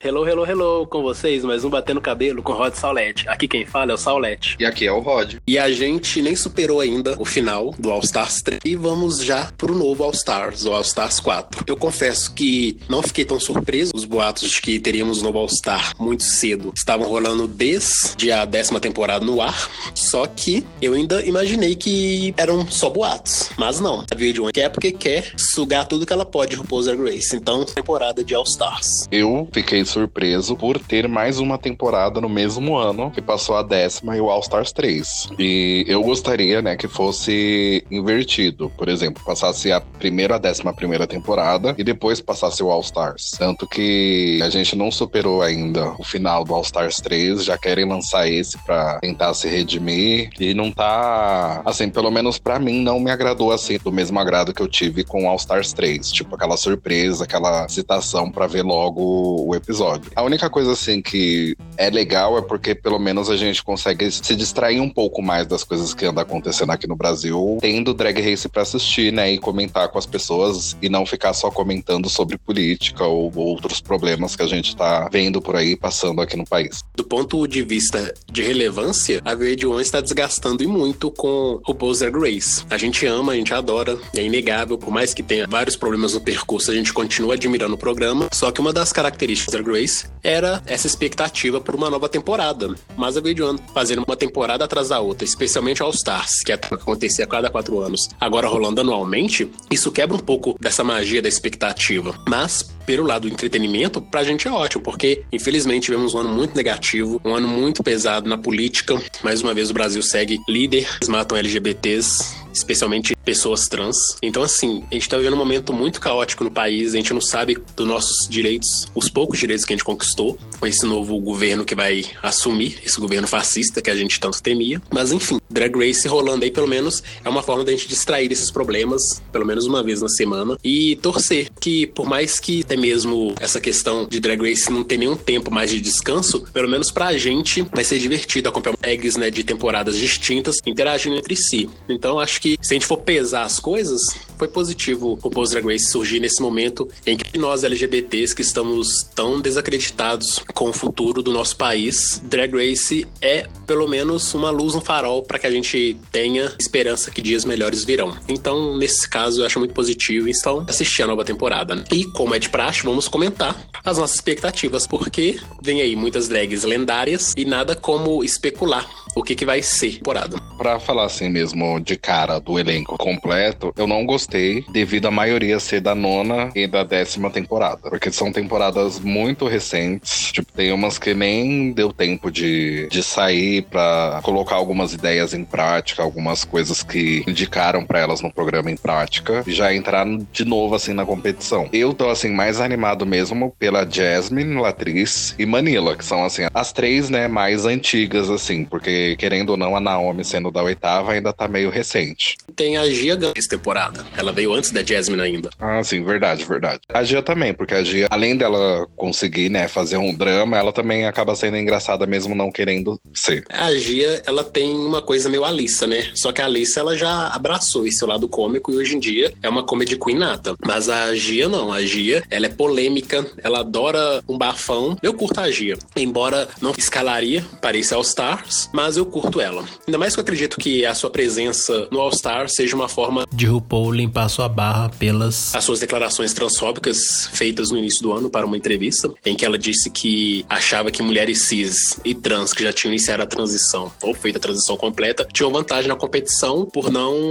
Hello, hello, hello, com vocês, mais um Batendo Cabelo com Rod Saulete. Aqui quem fala é o Saulete. E aqui é o Rod. E a gente nem superou ainda o final do All Stars 3 e vamos já pro novo All Stars, o All Stars 4. Eu confesso que não fiquei tão surpreso, os boatos de que teríamos novo All Star muito cedo estavam rolando desde a décima temporada no ar, só que eu ainda imaginei que eram só boatos, mas não. A Video quer porque quer sugar tudo que ela pode de RuPaul's Grace, então temporada de All Stars. Eu fiquei surpreso por ter mais uma temporada no mesmo ano, que passou a décima e o All Stars 3. E eu gostaria, né, que fosse invertido. Por exemplo, passasse a primeira a décima primeira temporada e depois passasse o All Stars. Tanto que a gente não superou ainda o final do All Stars 3, já querem lançar esse pra tentar se redimir. E não tá, assim, pelo menos para mim, não me agradou assim, do mesmo agrado que eu tive com All Stars 3. Tipo, aquela surpresa, aquela citação para ver logo o episódio episódio. A única coisa, assim, que é legal é porque pelo menos a gente consegue se distrair um pouco mais das coisas que andam acontecendo aqui no Brasil, tendo Drag Race pra assistir, né, e comentar com as pessoas e não ficar só comentando sobre política ou outros problemas que a gente tá vendo por aí passando aqui no país. Do ponto de vista de relevância, a Verde One está desgastando e muito com o Bowser Grace. A gente ama, a gente adora, é inegável, por mais que tenha vários problemas no percurso, a gente continua admirando o programa, só que uma das características da Grace era essa expectativa por uma nova temporada. Mas a Video One fazendo uma temporada atrás da outra, especialmente All Stars, que é acontecia a cada quatro anos, agora rolando anualmente, isso quebra um pouco dessa magia da expectativa. Mas pelo lado do entretenimento, pra gente é ótimo, porque infelizmente tivemos um ano muito negativo, um ano muito pesado na política. Mais uma vez o Brasil segue líder, eles matam LGBTs, especialmente pessoas trans. Então, assim, a gente tá vivendo um momento muito caótico no país, a gente não sabe dos nossos direitos, os poucos direitos que a gente conquistou com esse novo governo que vai assumir, esse governo fascista que a gente tanto temia. Mas, enfim, Drag Race rolando aí, pelo menos, é uma forma da gente distrair esses problemas, pelo menos uma vez na semana, e torcer que, por mais que mesmo essa questão de Drag Race não ter nenhum tempo mais de descanso, pelo menos pra gente vai ser divertido acompanhar eggs, né, de temporadas distintas interagindo entre si. Então, acho que se a gente for pesar as coisas, foi positivo o Post Drag Race surgir nesse momento em que nós LGBTs que estamos tão desacreditados com o futuro do nosso país, Drag Race é pelo menos uma luz no farol para que a gente tenha esperança que dias melhores virão. Então, nesse caso, eu acho muito positivo então assistir a nova temporada. E como é de praxe, vamos comentar as nossas expectativas, porque vem aí muitas drags lendárias e nada como especular o que, que vai ser temporada. Pra falar assim mesmo de cara do elenco completo, eu não gostei devido à maioria ser da nona e da décima temporada. Porque são temporadas muito recentes. Tipo, tem umas que nem deu tempo de, de sair pra colocar algumas ideias em prática, algumas coisas que indicaram para elas no programa em prática, já entraram de novo assim na competição. Eu tô assim mais animado mesmo pela Jasmine, Latriz e Manila, que são assim as três, né, mais antigas assim, porque querendo ou não, a Naomi sendo da oitava ainda tá meio recente. Tem a Gia essa temporada. Ela veio antes da Jasmine ainda. Ah, sim, verdade, verdade. A Gia também, porque a Gia, além dela conseguir, né, fazer um drama, ela também acaba sendo engraçada mesmo não querendo ser. A Gia, ela tem uma coisa meio Alissa, né? Só que a Alissa, ela já abraçou esse lado cômico e hoje em dia é uma comedy queen nata. Mas a Gia não. A Gia, ela é polêmica, ela adora um bafão. Eu curto a Gia. Embora não escalaria para esse All Stars, mas eu curto ela. Ainda mais que eu acredito que a sua presença no All Star seja uma forma de RuPaul limpar sua barra pelas as suas declarações transfóbicas feitas no início do ano para uma entrevista, em que ela disse que achava que mulheres cis e trans que já tinham iniciado a transição ou feito a transição completa tinham vantagem na competição por não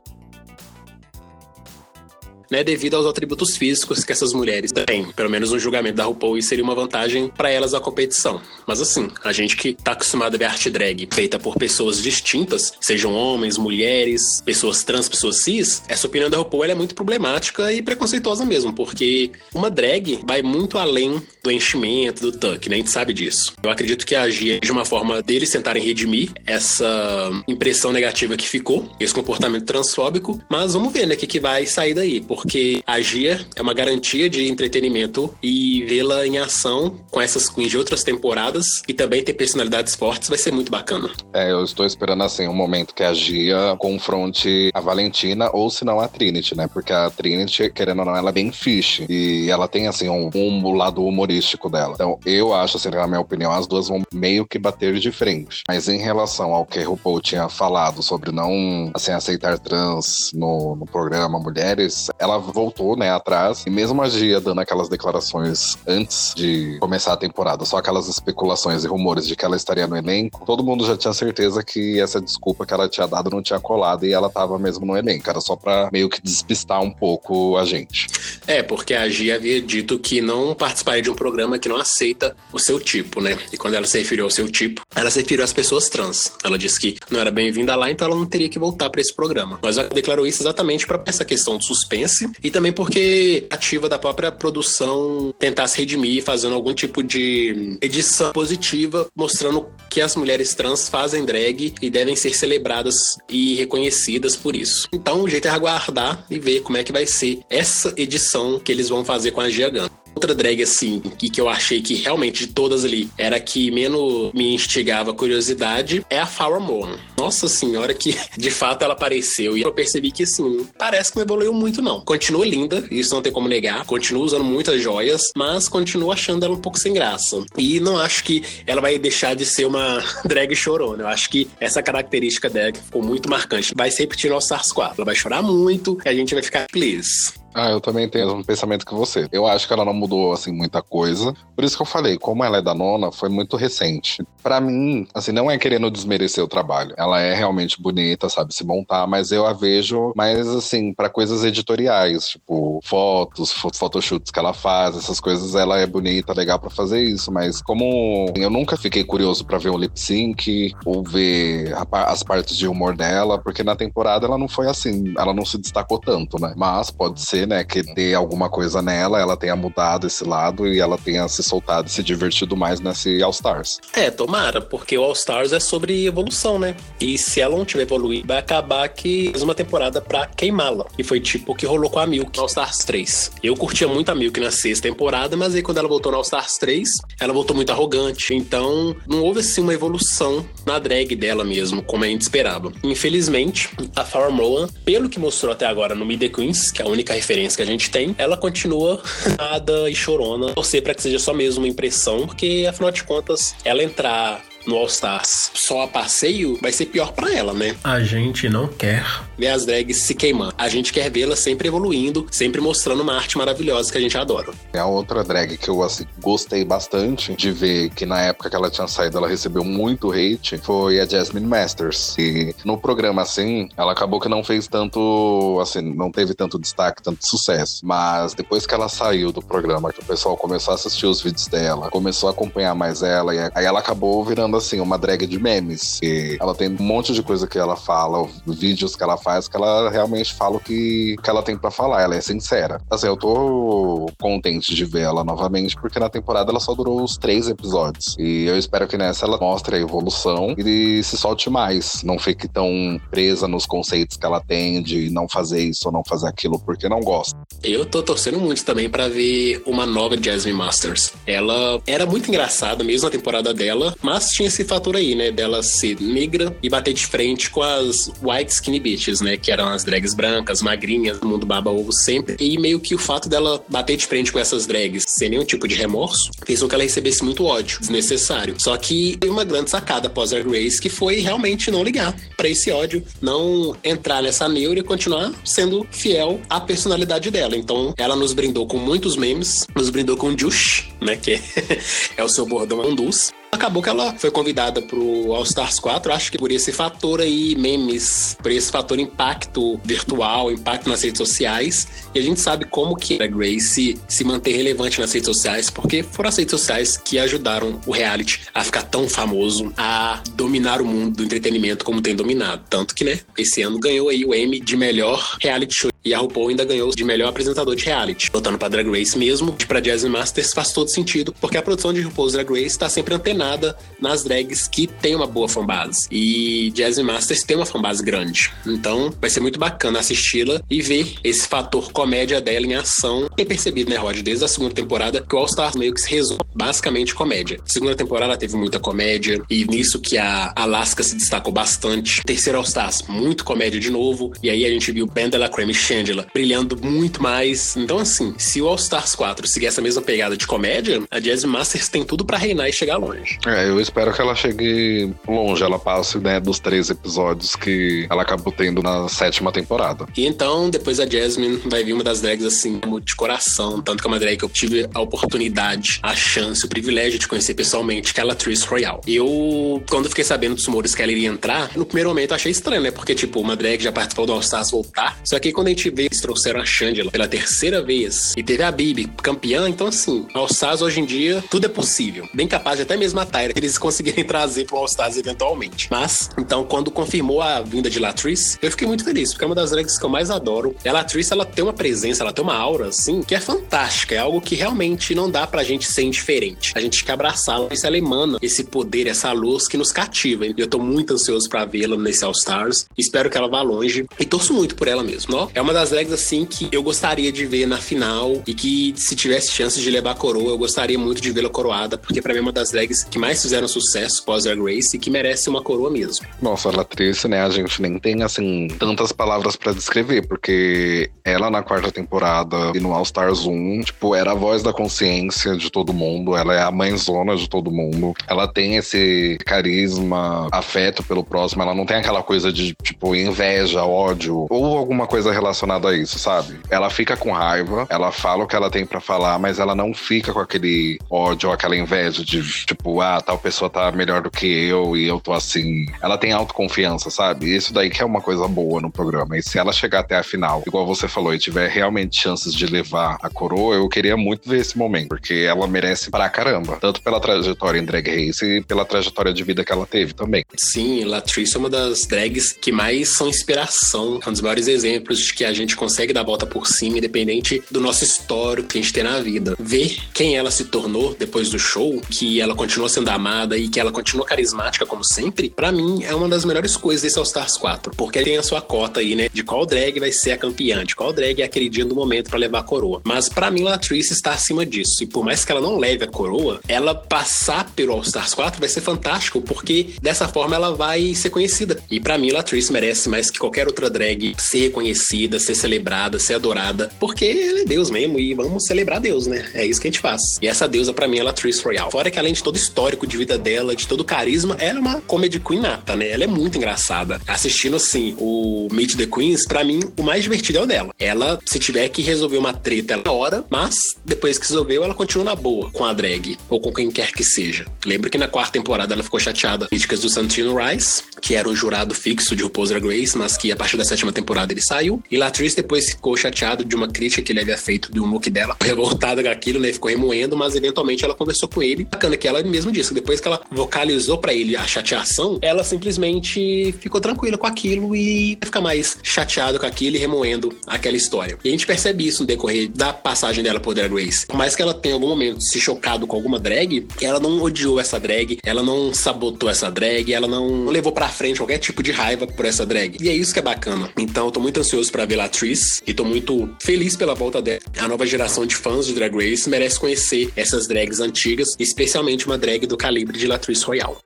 né, devido aos atributos físicos que essas mulheres têm. Pelo menos no julgamento da RuPaul, isso seria uma vantagem para elas na competição. Mas assim, a gente que tá acostumado a ver arte drag feita por pessoas distintas, sejam homens, mulheres, pessoas trans, pessoas cis, essa opinião da RuPaul é muito problemática e preconceituosa mesmo, porque uma drag vai muito além do enchimento, do tuck, né? A gente sabe disso. Eu acredito que agir de uma forma deles tentarem redimir essa impressão negativa que ficou, esse comportamento transfóbico, mas vamos ver, né, o que, que vai sair daí, porque a Gia é uma garantia de entretenimento e vê-la em ação com essas queens de outras temporadas e também ter personalidades fortes vai ser muito bacana. É, eu estou esperando assim um momento que a Gia confronte a Valentina ou se não a Trinity, né? Porque a Trinity, querendo ou não, ela é bem fish e ela tem assim um, um lado humorístico dela. Então, eu acho assim, na minha opinião, as duas vão meio que bater de frente. Mas em relação ao que RuPaul tinha falado sobre não assim aceitar trans no, no programa Mulheres, ela voltou, né, atrás e mesmo a Gia dando aquelas declarações antes de começar a temporada, só aquelas especulações e rumores de que ela estaria no elenco, todo mundo já tinha certeza que essa desculpa que ela tinha dado não tinha colado e ela tava mesmo no elenco. Era só pra meio que despistar um pouco a gente. É, porque a Gia havia dito que não participaria de um programa que não aceita o seu tipo, né? E quando ela se referiu ao seu tipo, ela se referiu às pessoas trans. Ela disse que não era bem-vinda lá, então ela não teria que voltar para esse programa. Mas ela declarou isso exatamente para essa questão de suspense e também porque ativa da própria produção tentar se redimir fazendo algum tipo de edição positiva, mostrando que as mulheres trans fazem drag e devem ser celebradas e reconhecidas por isso. Então, o jeito é aguardar e ver como é que vai ser essa edição que eles vão fazer com a Gia Gunn. Outra drag, assim, que, que eu achei que realmente de todas ali era que menos me instigava curiosidade é a Farrah Moon. Nossa senhora, que de fato ela apareceu e eu percebi que, assim, parece que não evoluiu muito, não. Continua linda, isso não tem como negar, continua usando muitas joias, mas continuo achando ela um pouco sem graça. E não acho que ela vai deixar de ser uma drag chorona. Eu acho que essa característica dela ficou muito marcante. Vai se repetir no Stars 4. Ela vai chorar muito e a gente vai ficar feliz. Ah, eu também tenho o mesmo pensamento que você. Eu acho que ela não mudou, assim, muita coisa. Por isso que eu falei, como ela é da nona, foi muito recente. Para mim, assim, não é querendo desmerecer o trabalho. Ela é realmente bonita, sabe se montar, mas eu a vejo mais, assim, para coisas editoriais, tipo fotos, photoshoots que ela faz, essas coisas, ela é bonita, legal para fazer isso. Mas como eu nunca fiquei curioso para ver um lip sync ou ver as partes de humor dela, porque na temporada ela não foi assim, ela não se destacou tanto, né? Mas pode ser né, que dê alguma coisa nela, ela tenha mudado esse lado e ela tenha se soltado e se divertido mais nesse All Stars. É, tomara, porque o All Stars é sobre evolução, né? E se ela não tiver evoluído, vai acabar que mais uma temporada pra queimá-la. E foi tipo o que rolou com a Milk no All Stars 3. Eu curtia muito a Milk na sexta temporada, mas aí quando ela voltou no All Stars 3, ela voltou muito arrogante. Então, não houve assim uma evolução na drag dela mesmo, como a gente esperava. Infelizmente, a Farrah Moan, pelo que mostrou até agora no The Queens, que é a única referência que a gente tem, ela continua nada e chorona. Torcer para que seja só mesmo uma impressão, porque afinal de contas, ela entrar no All Stars só a passeio, vai ser pior para ela, né? A gente não quer ver as drags se queimando. A gente quer vê-la sempre evoluindo, sempre mostrando uma arte maravilhosa que a gente adora. É a outra drag que eu assim, gostei bastante de ver que na época que ela tinha saído, ela recebeu muito hate, foi a Jasmine Masters. E no programa assim, ela acabou que não fez tanto, assim, não teve tanto destaque, tanto sucesso. Mas depois que ela saiu do programa, que o pessoal começou a assistir os vídeos dela, começou a acompanhar mais ela, e aí ela acabou virando assim, uma drag de memes. E ela tem um monte de coisa que ela fala, vídeos que ela faz, que ela realmente fala o que, que ela tem para falar. Ela é sincera. Assim, eu tô contente de ver ela novamente, porque na temporada ela só durou os três episódios. E eu espero que nessa ela mostre a evolução e se solte mais. Não fique tão presa nos conceitos que ela tem de não fazer isso ou não fazer aquilo porque não gosta. Eu tô torcendo muito também para ver uma nova Jasmine Masters. Ela era muito engraçada mesmo na temporada dela, mas tinha esse fator aí, né, dela ser negra e bater de frente com as white skinny bitches, né, que eram as drags brancas, magrinhas, do mundo baba ovo sempre. E meio que o fato dela bater de frente com essas drags sem nenhum tipo de remorso fez com que ela recebesse muito ódio desnecessário. Só que tem uma grande sacada após a Grace que foi realmente não ligar para esse ódio, não entrar nessa neura e continuar sendo fiel à personalidade dela. Então, ela nos brindou com muitos memes, nos brindou com Jush, né, que é o seu bordão andus. Acabou que ela foi convidada pro All Stars 4, acho que por esse fator aí, memes, por esse fator impacto virtual, impacto nas redes sociais. E a gente sabe como que a Grace se manter relevante nas redes sociais, porque foram as redes sociais que ajudaram o reality a ficar tão famoso, a dominar o mundo do entretenimento como tem dominado. Tanto que, né, esse ano ganhou aí o Emmy de melhor reality show. E a RuPaul ainda ganhou de melhor apresentador de reality. Voltando pra Drag Race mesmo, pra Jasmine Masters faz todo sentido, porque a produção de RuPaul's Drag Race tá sempre antenada nas drags que tem uma boa fanbase. E Jasmine Masters tem uma fanbase grande. Então, vai ser muito bacana assisti-la e ver esse fator comédia dela em ação. Tem percebido, né, Rod, desde a segunda temporada, que o All Stars meio que se resume basicamente comédia. Segunda temporada teve muita comédia, e nisso que a Alaska se destacou bastante. Terceiro All Stars, muito comédia de novo. E aí a gente viu Ben Creme Shangela brilhando muito mais. Então, assim, se o All Stars 4 seguir essa mesma pegada de comédia, a Jazz Masters tem tudo para reinar e chegar longe. É, eu espero que ela chegue longe. Ela passe, né, dos três episódios que ela acabou tendo na sétima temporada. E então, depois a Jasmine vai vir uma das drags, assim, de coração. Tanto que é uma drag que eu tive a oportunidade, a chance, o privilégio de conhecer pessoalmente, que é a Latrice Royale. Eu, quando fiquei sabendo dos rumores que ela iria entrar, no primeiro momento eu achei estranho, né? Porque, tipo, uma drag já participou do All Stars voltar. Só que quando a gente eles trouxeram a Shangela pela terceira vez e teve a Bibi campeã, então, assim, All Stars hoje em dia, tudo é possível. Bem capaz de até mesmo a Tyra eles conseguirem trazer pro All Stars eventualmente. Mas, então, quando confirmou a vinda de Latrice, eu fiquei muito feliz, porque é uma das drags que eu mais adoro. E a Latrice, ela tem uma presença, ela tem uma aura, assim, que é fantástica. É algo que realmente não dá pra gente ser indiferente. A gente quer abraçá-la. Isso ela emana esse poder, essa luz que nos cativa. E eu tô muito ansioso para vê-la nesse All Stars. Espero que ela vá longe. E torço muito por ela mesmo, ó. É uma das drags, assim, que eu gostaria de ver na final e que, se tivesse chance de levar a coroa, eu gostaria muito de vê-la coroada, porque para mim é uma das drags que mais fizeram sucesso pós Drag Race e que merece uma coroa mesmo. Nossa, a Latrice, né? A gente nem tem, assim, tantas palavras para descrever, porque ela na quarta temporada e no All Stars 1, tipo, era a voz da consciência de todo mundo, ela é a mãezona de todo mundo, ela tem esse carisma, afeto pelo próximo, ela não tem aquela coisa de, tipo, inveja, ódio, ou alguma coisa relacionada a isso, sabe? Ela fica com raiva, ela fala o que ela tem para falar, mas ela não fica com aquele ódio, aquela inveja de, tipo, ah, tal pessoa tá melhor do que eu e eu tô assim. Ela tem autoconfiança, sabe? Isso daí que é uma coisa boa no programa. E se ela chegar até a final, igual você falou, e tiver realmente chances de levar a coroa, eu queria muito ver esse momento, porque ela merece pra caramba. Tanto pela trajetória em Drag Race e pela trajetória de vida que ela teve também. Sim, Latrice é uma das drags que mais são inspiração. É um dos maiores exemplos de que a gente consegue dar a volta por cima, independente do nosso histórico que a gente tem na vida. Ver quem ela se tornou depois do show, que ela continua sendo amada e que ela continua carismática como sempre, para mim é uma das melhores coisas desse All Stars 4, porque tem a sua cota aí, né, de qual drag vai ser a campeã, de qual drag é a queridinha do momento para levar a coroa. Mas para mim, Latrice está acima disso. E por mais que ela não leve a coroa, ela passar pelo All Stars 4 vai ser fantástico, porque dessa forma ela vai ser conhecida. E para mim, Latrice merece mais que qualquer outra drag ser reconhecida, ser celebrada, ser adorada, porque ela é Deus mesmo e vamos celebrar Deus, né? É isso que a gente faz. E essa deusa para mim é Latrice Royale. Fora que além de todo o histórico de vida dela, de todo o carisma, ela é uma comedy queen nata, né? Ela é muito engraçada. Assistindo assim o Meet the Queens, para mim o mais divertido é o dela. Ela, se tiver que resolver uma treta, ela hora, mas depois que resolveu, ela continua na boa com a drag ou com quem quer que seja. Lembro que na quarta temporada ela ficou chateada críticas do Santino Rice, que era o jurado fixo de RuPaul's Drag Race, mas que a partir da sétima temporada ele saiu. E Latrice depois ficou chateado de uma crítica que ele havia feito de um look dela, revoltada aquilo, né? Ficou remoendo, mas eventualmente ela conversou com ele. Bacana que ela mesmo disse, depois que ela vocalizou para ele a chateação, ela simplesmente ficou tranquila com aquilo e fica mais chateada com aquilo e remoendo aquela história. E a gente percebe isso no decorrer da passagem dela por Drag Race. Por mais que ela tenha algum momento se chocado com alguma drag, ela não odiou essa drag, ela não sabotou essa drag, ela não levou para frente qualquer tipo de raiva por essa drag. E é isso que é bacana. Então eu tô muito ansioso para ver Latrice e tô muito feliz pela volta dela. A nova geração de fãs de Drag Race merece conhecer essas drags antigas, especialmente uma drag do calibre de Latrice Royale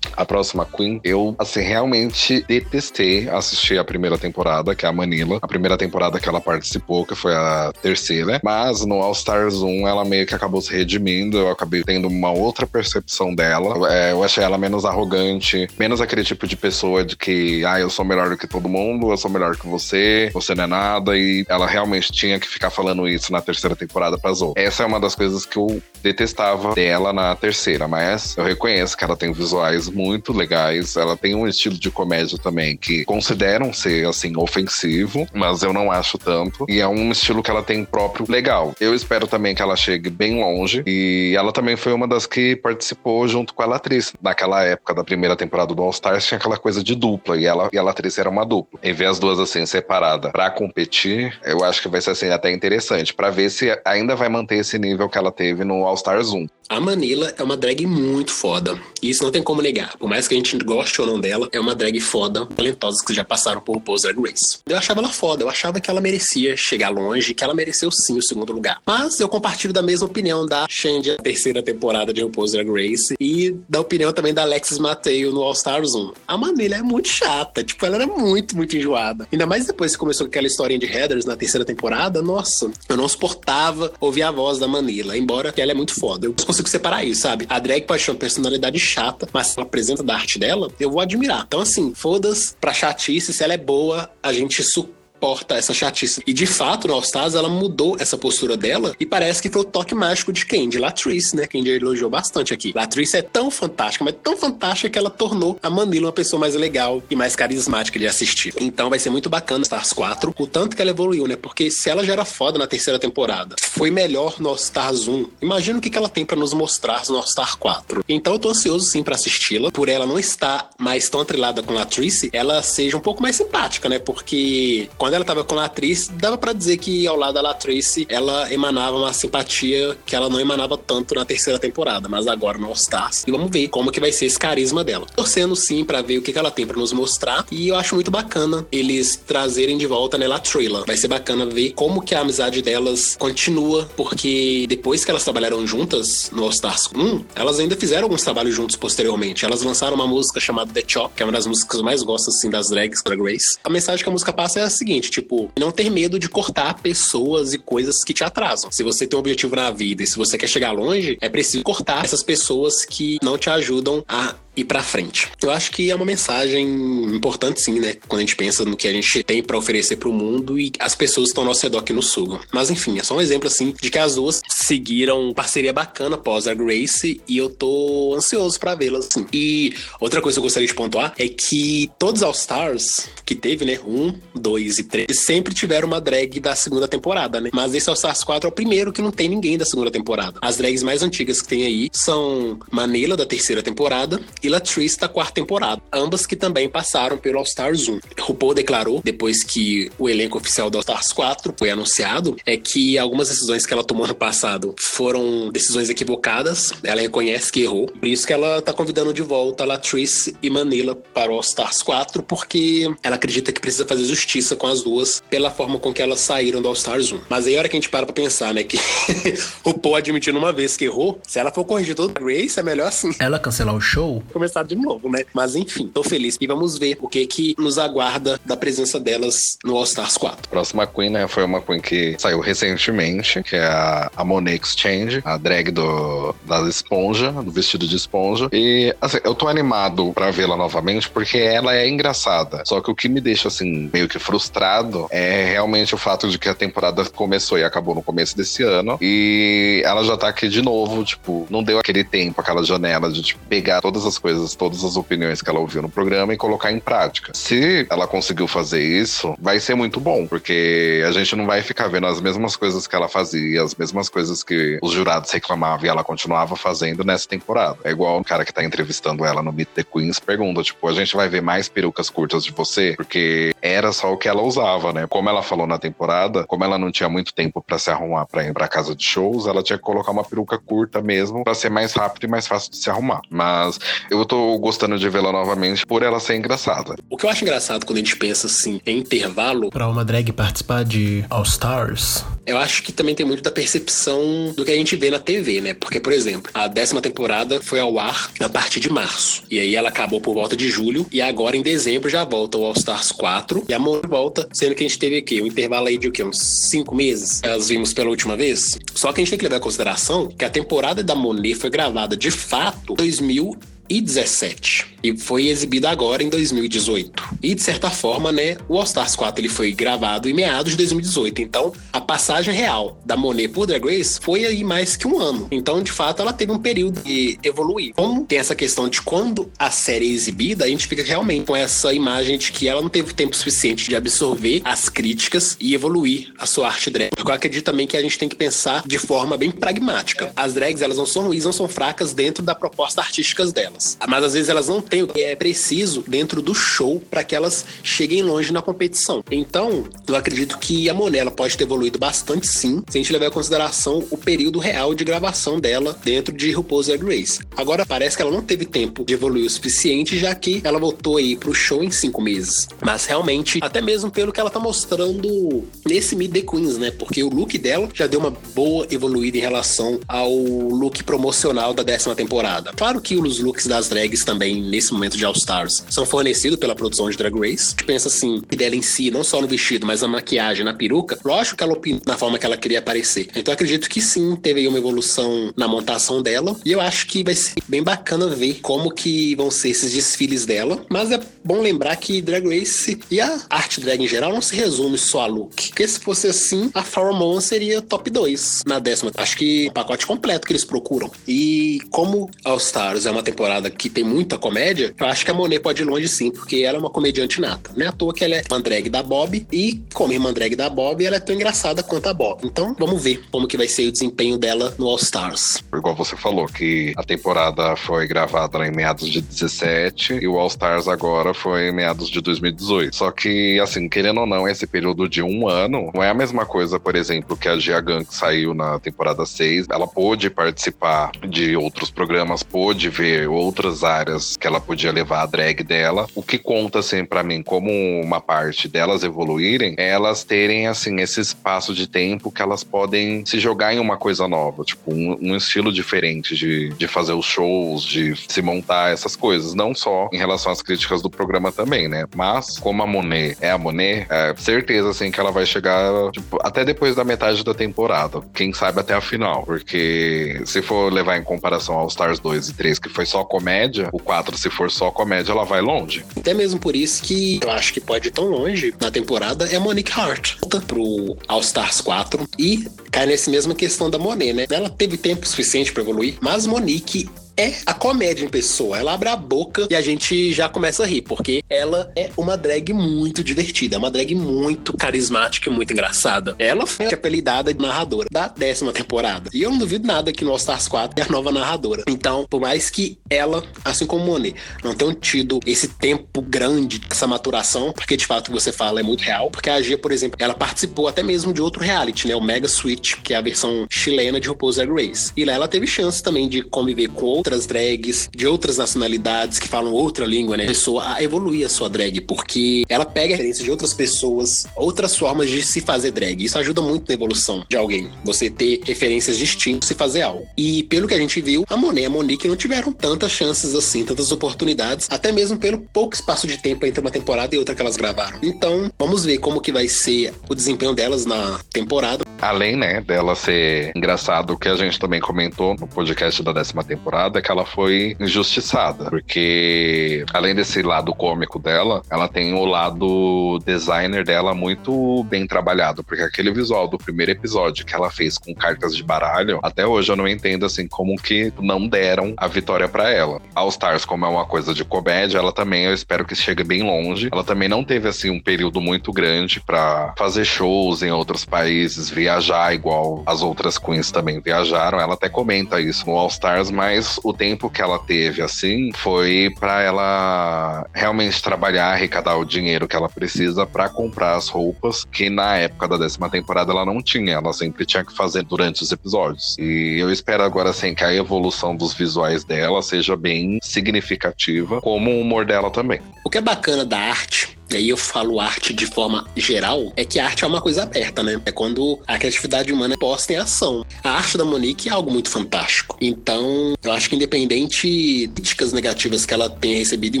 a próxima Queen, eu, assim, realmente detestei assistir a primeira temporada, que é a Manila. A primeira temporada que ela participou, que foi a terceira. Mas no All Stars 1, ela meio que acabou se redimindo. Eu acabei tendo uma outra percepção dela. É, eu achei ela menos arrogante, menos aquele tipo de pessoa de que, ah, eu sou melhor do que todo mundo, eu sou melhor que você, você não é nada. E ela realmente tinha que ficar falando isso na terceira temporada pra Zoe. Essa é uma das coisas que eu detestava dela na terceira, mas eu reconheço que ela tem visuais muito legais, ela tem um estilo de comédia também que consideram ser, assim, ofensivo, mas eu não acho tanto, e é um estilo que ela tem próprio legal. Eu espero também que ela chegue bem longe, e ela também foi uma das que participou junto com a atriz. Naquela época da primeira temporada do All Stars tinha aquela coisa de dupla, e ela e a atriz era uma dupla. Em vez as duas, assim, separadas para competir, eu acho que vai ser, assim, até interessante, para ver se ainda vai manter esse nível que ela teve no All Stars 1. A Manila é uma drag muito foda. E isso não tem como negar. Por mais que a gente goste ou não dela, é uma drag foda, talentosa que já passaram por RuPaul's Drag Race. Eu achava ela foda, eu achava que ela merecia chegar longe, que ela mereceu sim o segundo lugar. Mas eu compartilho da mesma opinião da Shandy, a terceira temporada de RuPaul's Drag Race, e da opinião também da Alexis Mateo no All Stars 1. A Manila é muito chata, tipo, ela era muito, muito enjoada. Ainda mais depois que começou aquela historinha de headers na terceira temporada, nossa, eu não suportava ouvir a voz da Manila, embora ela é muito foda. Eu consigo separar isso, sabe? A drag uma personalidade chata, mas ela apresenta da arte dela, eu vou admirar. Então, assim, foda-se pra chatice, se ela é boa, a gente su suporta essa chatice. E de fato, no All Stars, ela mudou essa postura dela e parece que foi o toque mágico de quem? De Latrice, né? Quem elogiou bastante aqui. Latrice é tão fantástica, mas tão fantástica que ela tornou a Manila uma pessoa mais legal e mais carismática de assistir. Então vai ser muito bacana Stars 4, o tanto que ela evoluiu, né? Porque se ela já era foda na terceira temporada, foi melhor no All Stars 1, imagina o que ela tem para nos mostrar no All Star 4. Então eu tô ansioso sim para assisti-la, por ela não estar mais tão atrelada com Latrice, ela seja um pouco mais simpática, né? Porque quando ela tava com a atriz, dava para dizer que ao lado da Latrice, ela emanava uma simpatia que ela não emanava tanto na terceira temporada, mas agora no All Stars. E vamos ver como que vai ser esse carisma dela. Torcendo sim para ver o que, que ela tem para nos mostrar. E eu acho muito bacana eles trazerem de volta nela a Trilla. Vai ser bacana ver como que a amizade delas continua, porque depois que elas trabalharam juntas no All Stars 1, elas ainda fizeram alguns trabalhos juntos posteriormente. Elas lançaram uma música chamada The Chop, que é uma das músicas que eu mais gosto assim das drags Drag Race. A mensagem que a música passa é a seguinte, seguinte, tipo, não ter medo de cortar pessoas e coisas que te atrasam. Se você tem um objetivo na vida e se você quer chegar longe, é preciso cortar essas pessoas que não te ajudam a ir para frente. Eu acho que é uma mensagem importante sim, né? Quando a gente pensa no que a gente tem para oferecer para o mundo e as pessoas estão ao nosso redor que nos sugam. Mas enfim, é só um exemplo assim de que as duas seguiram parceria bacana após a Grace e eu tô ansioso para vê-las assim. E outra coisa que eu gostaria de pontuar é que todos os All Stars que teve, né, um, dois e três, sempre tiveram uma drag da segunda temporada, né? Mas esse All Stars 4 é o primeiro que não tem ninguém da segunda temporada. As drags mais antigas que tem aí são Manila da terceira temporada e e Latrice da quarta temporada, ambas que também passaram pelo All Stars 1. RuPaul declarou, depois que o elenco oficial do All Stars 4 foi anunciado, é que algumas decisões que ela tomou no passado foram decisões equivocadas, ela reconhece que errou, por isso que ela tá convidando de volta Latrice e Manila para o All Stars 4, porque ela acredita que precisa fazer justiça com as duas pela forma com que elas saíram do All Stars 1. Mas aí a hora que a gente para pra pensar, né, que o Paul admitindo uma vez que errou, se ela for corrigir todo Grace, é melhor assim. Ela cancelar o show? Começar de novo, né? Mas enfim, tô feliz. E vamos ver o que que nos aguarda da presença delas no All Stars 4. Próxima Queen, né, foi uma Queen que saiu recentemente, que é a, Monet Exchange, a drag do, da esponja, do vestido de esponja. E, assim, eu tô animado pra vê-la novamente, porque ela é engraçada. Só que o que me deixa, assim, meio que frustrado é realmente o fato de que a temporada começou e acabou no começo desse ano. E ela já tá aqui de novo, tipo, não deu aquele tempo, aquela janela de, tipo, pegar todas as coisas todas as opiniões que ela ouviu no programa e colocar em prática. Se ela conseguiu fazer isso, vai ser muito bom, porque a gente não vai ficar vendo as mesmas coisas que ela fazia, as mesmas coisas que os jurados reclamavam e ela continuava fazendo nessa temporada. É igual o cara que tá entrevistando ela no Meet the Queens pergunta, tipo, a gente vai ver mais perucas curtas de você? Porque era só o que ela usava, né? Como ela falou na temporada, como ela não tinha muito tempo para se arrumar para ir pra casa de shows, ela tinha que colocar uma peruca curta mesmo para ser mais rápido e mais fácil de se arrumar. Mas eu tô gostando de vê-la novamente por ela ser engraçada. O que eu acho engraçado quando a gente pensa assim em intervalo. Pra uma drag participar de All Stars. Eu acho que também tem muito da percepção do que a gente vê na TV, né? Porque, por exemplo, a décima temporada foi ao ar a partir de março. E aí ela acabou por volta de julho. E agora em dezembro já volta o All Stars 4. E a Mon volta, sendo que a gente teve aqui um intervalo aí de o quê? Uns cinco meses? Elas vimos pela última vez. Só que a gente tem que levar em consideração que a temporada da Monet foi gravada de fato em 2000 2017 e foi exibida agora em 2018. E de certa forma, né, o All Stars 4 ele foi gravado em meados de 2018. Então, a passagem real da Monet por Drag Race foi aí mais que um ano. Então, de fato, ela teve um período de evoluir. Como tem essa questão de quando a série é exibida, a gente fica realmente com essa imagem de que ela não teve tempo suficiente de absorver as críticas e evoluir a sua arte drag. Eu acredito também que a gente tem que pensar de forma bem pragmática. As drags, elas não são ruins, não são fracas dentro da proposta artística delas. Mas às vezes elas não têm o que é preciso dentro do show para que elas cheguem longe na competição. Então, eu acredito que a Monella pode ter evoluído bastante sim, se a gente levar em consideração o período real de gravação dela dentro de RuPaul's Drag Race. Agora, parece que ela não teve tempo de evoluir o suficiente, já que ela voltou aí pro show em cinco meses. Mas realmente, até mesmo pelo que ela tá mostrando nesse Mid The Queens, né? Porque o look dela já deu uma boa evoluída em relação ao look promocional da décima temporada. Claro que os looks das drags também, nesse momento de All Stars, são fornecidos pela produção de Drag Race. A gente pensa assim, dela em si, não só no vestido, mas na maquiagem, na peruca. Lógico que ela opina na forma que ela queria aparecer. Então acredito que sim, teve aí uma evolução na montação dela. E eu acho que vai ser bem bacana ver como que vão ser esses desfiles dela. Mas é bom lembrar que Drag Race e a arte drag em geral não se resume só a look. Porque se fosse assim, a Pharrell seria top 2 na décima. Acho que o pacote completo que eles procuram. E como All Stars é uma temporada que tem muita comédia, eu acho que a Monet pode ir longe sim, porque ela é uma comediante nata. Não é à toa que ela é drag da Bob e, como irmã drag da Bob, ela é tão engraçada quanto a Bob. Então, vamos ver como que vai ser o desempenho dela no All Stars. Igual você falou, que a temporada foi gravada em meados de 17 e o All Stars agora foi em meados de 2018. Só que, assim, querendo ou não, esse período de um ano não é a mesma coisa, por exemplo, que a Gia que saiu na temporada 6. Ela pôde participar de outros programas, pôde ver outras áreas que ela podia levar a drag dela. O que conta, assim, para mim, como uma parte delas evoluírem, é elas terem, assim, esse espaço de tempo que elas podem se jogar em uma coisa nova, tipo, um, um estilo diferente de, de fazer os shows, de se montar essas coisas. Não só em relação às críticas do programa também, né? Mas, como a Monet é a Monet, é certeza, assim, que ela vai chegar, tipo, até depois da metade da temporada. Quem sabe até a final, porque se for levar em comparação ao Stars 2 e 3, que foi só comédia, o 4, se for só comédia, ela vai longe. Até mesmo por isso que eu acho que pode ir tão longe na temporada é Monique Hart. Volta pro All Stars 4 e cai nessa mesma questão da Monet, né? Ela teve tempo suficiente para evoluir, mas Monique é a comédia em pessoa. Ela abre a boca e a gente já começa a rir, porque ela é uma drag muito divertida, é uma drag muito carismática e muito engraçada. Ela foi apelidada de narradora da décima temporada. E eu não duvido nada que no All Stars 4 é a nova narradora. Então, por mais que ela, assim como Monet, não tenham tido esse tempo grande, essa maturação, porque de fato você fala é muito real, porque a Gia, por exemplo, ela participou até mesmo de outro reality, né? O Mega Switch, que é a versão chilena de RuPaul's Drag Race. E lá ela teve chance também de conviver com outras drags de outras nacionalidades que falam outra língua, né? A pessoa a evoluir a sua drag, porque ela pega referências de outras pessoas, outras formas de se fazer drag. Isso ajuda muito na evolução de alguém. Você ter referências distintas e fazer algo. E pelo que a gente viu, a Monet e a Monique não tiveram tantas chances assim, tantas oportunidades, até mesmo pelo pouco espaço de tempo entre uma temporada e outra que elas gravaram. Então, vamos ver como que vai ser o desempenho delas na temporada. Além, né, dela ser engraçado, que a gente também comentou no podcast da décima temporada que ela foi injustiçada, porque além desse lado cômico dela, ela tem o lado designer dela muito bem trabalhado, porque aquele visual do primeiro episódio que ela fez com cartas de baralho, até hoje eu não entendo assim como que não deram a vitória para ela. All Stars, como é uma coisa de comédia, ela também eu espero que chegue bem longe. Ela também não teve assim um período muito grande para fazer shows em outros países, viajar igual as outras queens também viajaram. Ela até comenta isso no All Stars, mas o tempo que ela teve assim foi para ela realmente trabalhar, arrecadar o dinheiro que ela precisa para comprar as roupas que na época da décima temporada ela não tinha, ela sempre tinha que fazer durante os episódios. E eu espero agora assim que a evolução dos visuais dela seja bem significativa, como o humor dela também. O que é bacana da arte e aí eu falo arte de forma geral, é que a arte é uma coisa aberta, né? É quando a criatividade humana é posta em ação. A arte da Monique é algo muito fantástico. Então, eu acho que independente de críticas negativas que ela tenha recebido e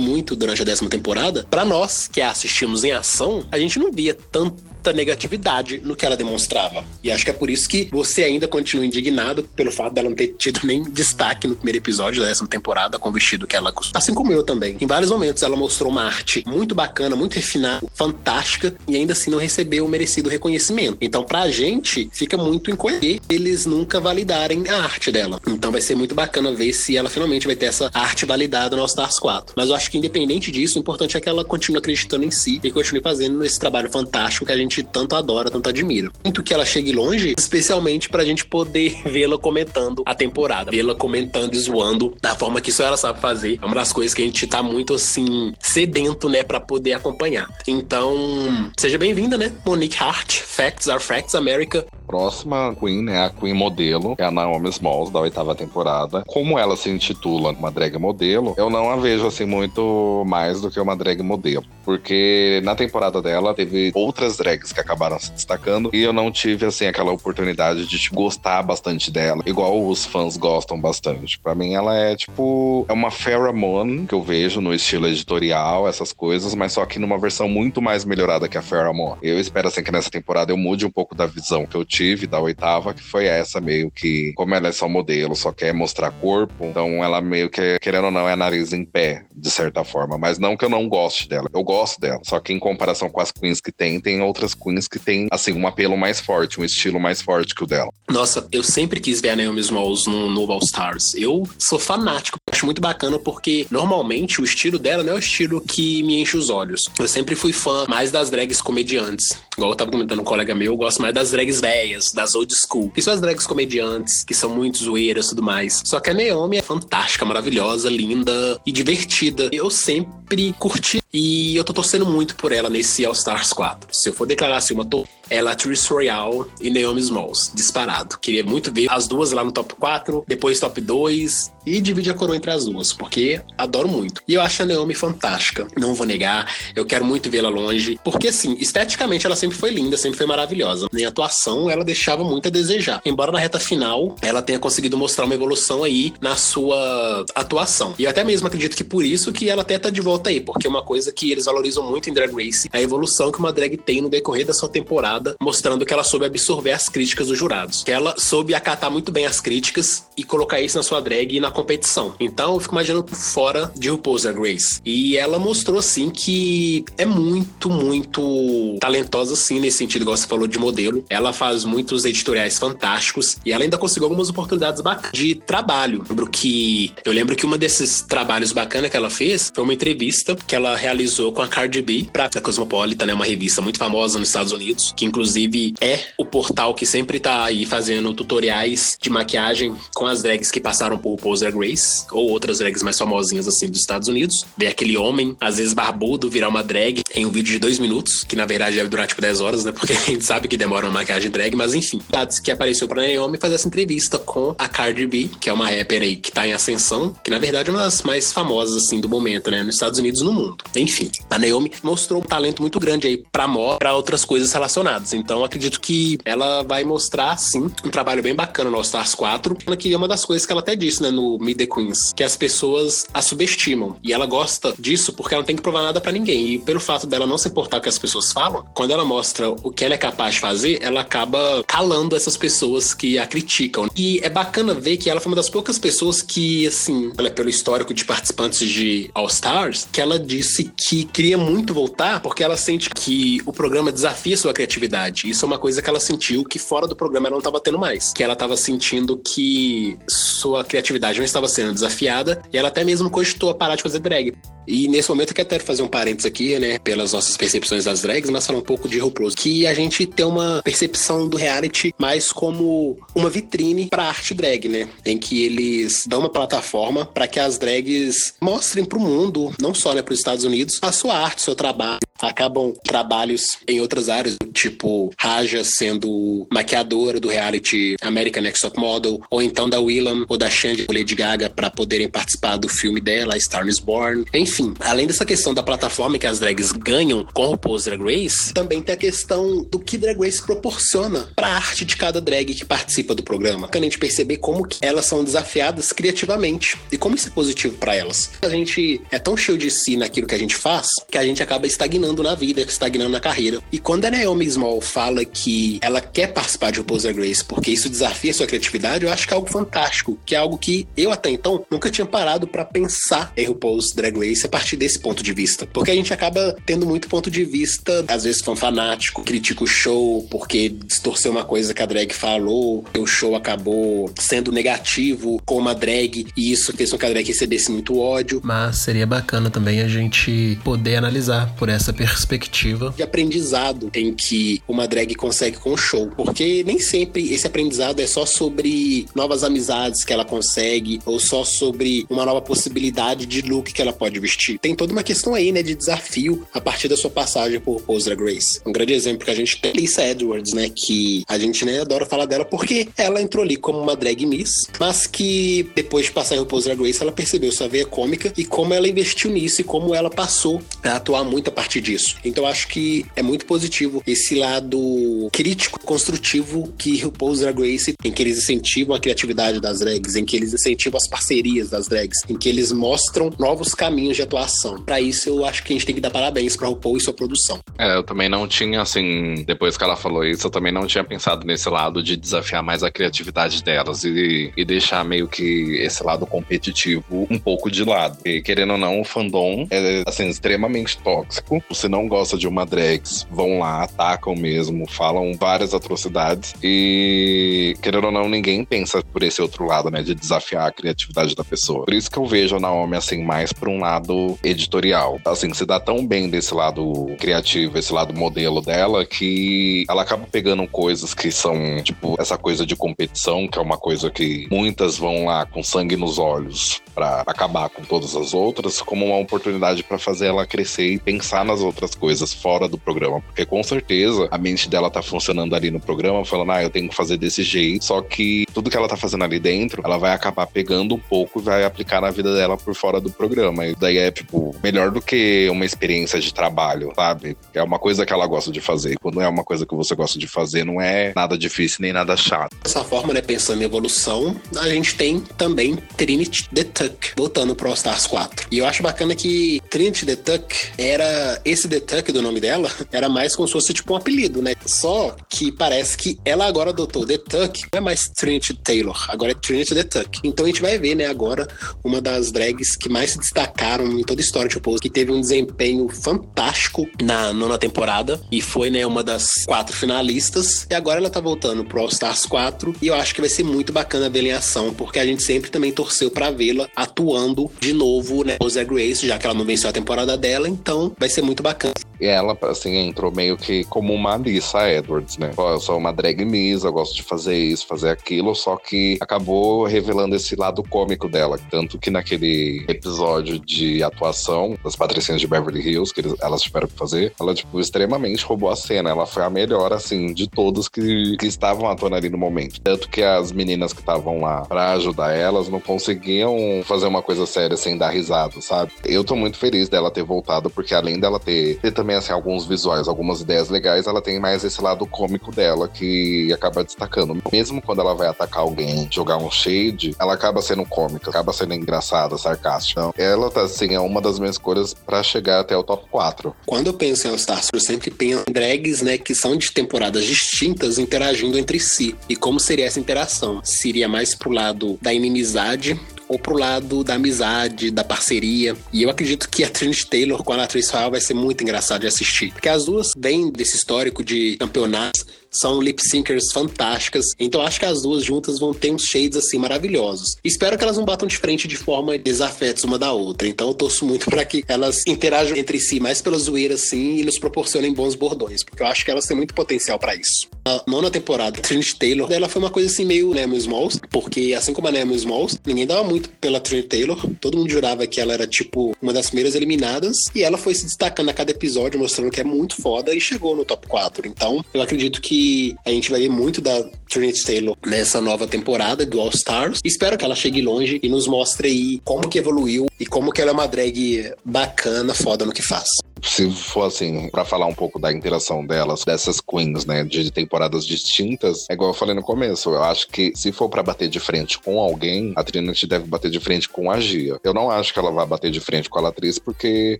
muito durante a décima temporada, para nós que a assistimos em ação, a gente não via tanto negatividade no que ela demonstrava. E acho que é por isso que você ainda continua indignado pelo fato dela não ter tido nem destaque no primeiro episódio dessa temporada com o vestido que ela costuma. Assim como eu também. Em vários momentos ela mostrou uma arte muito bacana, muito refinada, fantástica, e ainda assim não recebeu o merecido reconhecimento. Então, pra gente, fica muito encolher eles nunca validarem a arte dela. Então vai ser muito bacana ver se ela finalmente vai ter essa arte validada no All Stars 4. Mas eu acho que independente disso, o importante é que ela continue acreditando em si e continue fazendo esse trabalho fantástico que a gente tanto adora, tanto admira. Muito que ela chegue longe, especialmente pra gente poder vê-la comentando a temporada, vê-la comentando e zoando da forma que só ela sabe fazer. É uma das coisas que a gente tá muito assim sedento, né, para poder acompanhar. Então, seja bem-vinda, né, Monique Hart, Facts are Facts America. Próxima Queen, né, a Queen modelo, é a Naomi Smalls da oitava temporada. Como ela se intitula uma drag modelo, eu não a vejo assim muito mais do que uma drag modelo, porque na temporada dela teve outras drags que acabaram se destacando e eu não tive assim aquela oportunidade de tipo, gostar bastante dela, igual os fãs gostam bastante. Para mim ela é tipo é uma pheromone que eu vejo no estilo editorial, essas coisas, mas só que numa versão muito mais melhorada que a pheromone. Eu espero assim que nessa temporada eu mude um pouco da visão que eu tive da oitava, que foi essa meio que como ela é só modelo, só quer mostrar corpo, então ela meio que querendo ou não é nariz em pé, de certa forma, mas não que eu não goste dela. Eu gosto dela, só que em comparação com as queens que tem, tem outras queens que tem assim um apelo mais forte, um estilo mais forte que o dela. Nossa, eu sempre quis ver a Naomi Smalls no novo All Stars. Eu sou fanático, acho muito bacana porque normalmente o estilo dela não é o estilo que me enche os olhos. Eu sempre fui fã mais das drags comediantes. Igual eu tava comentando com um colega meu, eu gosto mais das drags velhas, das old school. Que são as drags comediantes, que são muito zoeiras e tudo mais. Só que a Naomi é fantástica, maravilhosa, linda e divertida. Eu sempre curti e eu tô torcendo muito por ela nesse All Stars 4. Se eu for declarar assim uma tô ela, Trish Royale e Naomi Smalls, disparado. Queria muito ver as duas lá no top 4, depois top 2 e dividir a coroa entre as duas, porque adoro muito. E eu acho a Naomi fantástica, não vou negar, eu quero muito vê-la longe, porque assim, esteticamente ela sempre foi linda, sempre foi maravilhosa. Em atuação, ela deixava muito a desejar. Embora na reta final, ela tenha conseguido mostrar uma evolução aí na sua atuação. E eu até mesmo acredito que por isso que ela até tá de volta aí, porque é uma coisa que eles valorizam muito em Drag Race, a evolução que uma drag tem no decorrer da sua temporada, mostrando que ela soube absorver as críticas dos jurados. Que ela soube acatar muito bem as críticas e colocar isso na sua drag e na competição. Então eu fico imaginando fora de RuPaul's Drag Race. E ela mostrou assim que é muito, muito talentosa assim nesse sentido, igual você falou de modelo. Ela faz muitos editoriais fantásticos e ela ainda conseguiu algumas oportunidades bacanas de trabalho. Lembro que eu lembro que uma desses trabalhos bacanas que ela fez foi uma entrevista que ela realizou com a Cardi B para a Cosmopolitan, né, uma revista muito famosa nos Estados Unidos, que inclusive é o portal que sempre tá aí fazendo tutoriais de maquiagem com as drags que passaram por Poser Grace ou outras drags mais famosinhas assim dos Estados Unidos. Ver aquele homem, às vezes barbudo, virar uma drag em um vídeo de dois minutos, que na verdade deve durar tipo 10 horas, né? Porque a gente sabe que demora uma maquiagem drag, mas enfim. Dados que apareceu pra Naomi fazer essa entrevista com a Cardi B, que é uma rapper aí que tá em ascensão, que na verdade é uma das mais famosas assim do momento, né? Nos Estados Unidos e no mundo. Enfim, a Naomi mostrou um talento muito grande aí pra moda, pra outras coisas relacionadas. Então acredito que ela vai mostrar, sim, um trabalho bem bacana no All Stars 4, que é uma das coisas que ela até disse, né, no Meet the Queens, que as pessoas a subestimam. E ela gosta disso porque ela não tem que provar nada para ninguém. E pelo fato dela não se importar com o que as pessoas falam, quando ela mostra o que ela é capaz de fazer, ela acaba calando essas pessoas que a criticam. E é bacana ver que ela foi uma das poucas pessoas que, assim, ela, pelo histórico de participantes de All Stars, que ela disse que queria muito voltar porque ela sente que o programa desafia sua criatividade. Isso é uma coisa que ela sentiu que fora do programa ela não estava tendo mais. Que ela estava sentindo que sua criatividade não estava sendo desafiada e ela até mesmo cogitou a parar de fazer drag. E nesse momento eu quero fazer um parênteses aqui, né, pelas nossas percepções das drags, mas falar um pouco de RuPaul's, que a gente tem uma percepção do reality mais como uma vitrine para arte drag, né, em que eles dão uma plataforma para que as drags mostrem para o mundo, não só né, para os Estados Unidos, a sua arte, seu trabalho. Acabam trabalhos em outras áreas, tipo Raja sendo maquiadora do reality American Next Top Model, ou então da Willam ou da Shandy ou Lady Gaga para poderem participar do filme dela, Star is Born. Enfim, além dessa questão da plataforma que as drags ganham com o RuPaul's Drag Race, também tem a questão do que Drag Race proporciona para a arte de cada drag que participa do programa. A gente perceber como que elas são desafiadas criativamente e como isso é positivo para elas. A gente é tão cheio de si naquilo que a gente faz que a gente acaba estagnando na vida, estagnando na carreira. E quando a Naomi Small fala que ela quer participar de RuPaul's Drag Race porque isso desafia sua criatividade, eu acho que é algo fantástico, que é algo que eu até então nunca tinha parado para pensar em RuPaul's Drag Race a partir desse ponto de vista. Porque a gente acaba tendo muito ponto de vista, às vezes fã fanático, critica o show porque distorceu uma coisa que a drag falou, o show acabou sendo negativo com uma drag e isso fez com que a drag recebesse muito ódio. Mas seria bacana também a gente poder analisar por essa perspectiva de aprendizado em que uma drag consegue com o show, porque nem sempre esse aprendizado é só sobre novas amizades que ela consegue ou só sobre uma nova possibilidade de look que ela pode vestir. Tem toda uma questão aí, né, de desafio a partir da sua passagem por RuPaul's Drag Race. Um grande exemplo que a gente tem é Lisa Edwards, né, que a gente né, adora falar dela porque ela entrou ali como uma drag miss, mas que depois de passar em RuPaul's Drag Race, ela percebeu sua veia cômica e como ela investiu nisso e como ela passou a atuar muito a partir disso. Então acho que é muito positivo esse lado crítico, construtivo que RuPaul's Drag Race, em que eles incentivam a criatividade das drags, em que eles incentivam as parcerias das drags, em que eles mostram novos caminhos de atuação. Para isso eu acho que a gente tem que dar parabéns para RuPaul e sua produção. É, eu também não tinha assim, depois que ela falou isso, eu também não tinha pensado nesse lado de desafiar mais a criatividade delas e, e deixar meio que esse lado competitivo um pouco de lado. E, querendo ou não, o fandom é assim extremamente tóxico. Você não gosta de uma drags, vão lá, atacam mesmo, falam várias atrocidades e querendo ou não, ninguém pensa por esse outro lado, né, de desafiar a criatividade da pessoa. Por isso que eu vejo a Naomi assim mais para um lado editorial. Assim, se dá tão bem desse lado criativo, esse lado modelo dela que ela acaba pegando coisas que são, tipo, essa coisa de competição, que é uma coisa que muitas vão lá com sangue nos olhos para acabar com todas as outras, como uma oportunidade para fazer ela crescer e pensar nas outras coisas fora do programa, porque com certeza a mente dela tá funcionando ali no programa, falando, ah, eu tenho que fazer desse jeito, só que tudo que ela tá fazendo ali dentro, ela vai acabar pegando um pouco e vai aplicar na vida dela por fora do programa. E daí é, tipo, melhor do que uma experiência de trabalho, sabe? É uma coisa que ela gosta de fazer. Quando é uma coisa que você gosta de fazer, não é nada difícil nem nada chato. Dessa forma, né, pensando em evolução, a gente tem também Trinity the Tuck, voltando pro All Stars 4. E eu acho bacana que Trinity the Tuck era. Esse The Tuck do nome dela era mais como se fosse tipo um apelido, né? Só que parece que ela agora adotou The Tuck, não é mais Trinity Taylor, agora é Trinity the Tuck. Então a gente vai ver, né, agora uma das drags que mais se destacaram em toda a história de RuPaul, que teve um desempenho fantástico na nona temporada e foi, né, uma das quatro finalistas. E agora ela tá voltando pro All Stars 4 e eu acho que vai ser muito bacana ver em ação, porque a gente sempre também torceu para vê-la atuando de novo, né, o Drag Race, já que ela não venceu a temporada dela, então vai ser muito bacana. E ela, assim, entrou meio que como uma Alissa Edwards, né? Eu sou uma drag miss, eu gosto de fazer isso, fazer aquilo, só que acabou revelando esse lado cômico dela. Tanto que naquele episódio de atuação das Patricinhas de Beverly Hills, que elas tiveram que fazer, ela, tipo, extremamente roubou a cena. Ela foi a melhor, assim, de todos que, que estavam atuando ali no momento. Tanto que as meninas que estavam lá pra ajudar elas não conseguiam fazer uma coisa séria sem dar risada, sabe? Eu tô muito feliz dela ter voltado, porque além dela ter, ter também, assim, alguns visuais, algumas ideias legais, ela tem mais esse lado cômico dela que acaba destacando. Mesmo quando ela vai atacar alguém, jogar um shade, ela acaba sendo cômica, acaba sendo engraçada, sarcástica. Então, ela tá, assim, é uma das minhas escolhas para chegar até o top 4. Quando eu penso em All Stars, eu sempre penso em drags, né, que são de temporadas distintas interagindo entre si. E como seria essa interação? Seria mais pro lado da inimizade ou pro lado da amizade, da parceria. E eu acredito que a Trinity Taylor com a Latrice Hall vai ser muito engraçado de assistir. Porque as duas vêm desse histórico de campeonatos são lip syncers fantásticas. Então acho que as duas juntas vão ter uns shades assim maravilhosos. Espero que elas não batam de frente de forma desafetos uma da outra. Então eu torço muito para que elas interajam entre si mais pela zoeira assim e nos proporcionem bons bordões, porque eu acho que elas têm muito potencial para isso. A nona temporada, Trinity Taylor, ela foi uma coisa assim meio Nemo Smalls, porque assim como a Nemo Smalls, ninguém dava muito pela Trinity Taylor. Todo mundo jurava que ela era tipo uma das primeiras eliminadas e ela foi se destacando a cada episódio, mostrando que é muito foda e chegou no top 4. Então eu acredito que a gente vai ver muito da Trinity Taylor nessa nova temporada do All Stars. Espero que ela chegue longe e nos mostre aí como que evoluiu e como que ela é uma drag bacana, foda no que faz. Se for assim, para falar um pouco da interação delas, dessas queens, né, de temporadas distintas, é igual eu falei no começo, eu acho que se for para bater de frente com alguém, a Trinity deve bater de frente com a Gia. Eu não acho que ela vai bater de frente com a Latriz, porque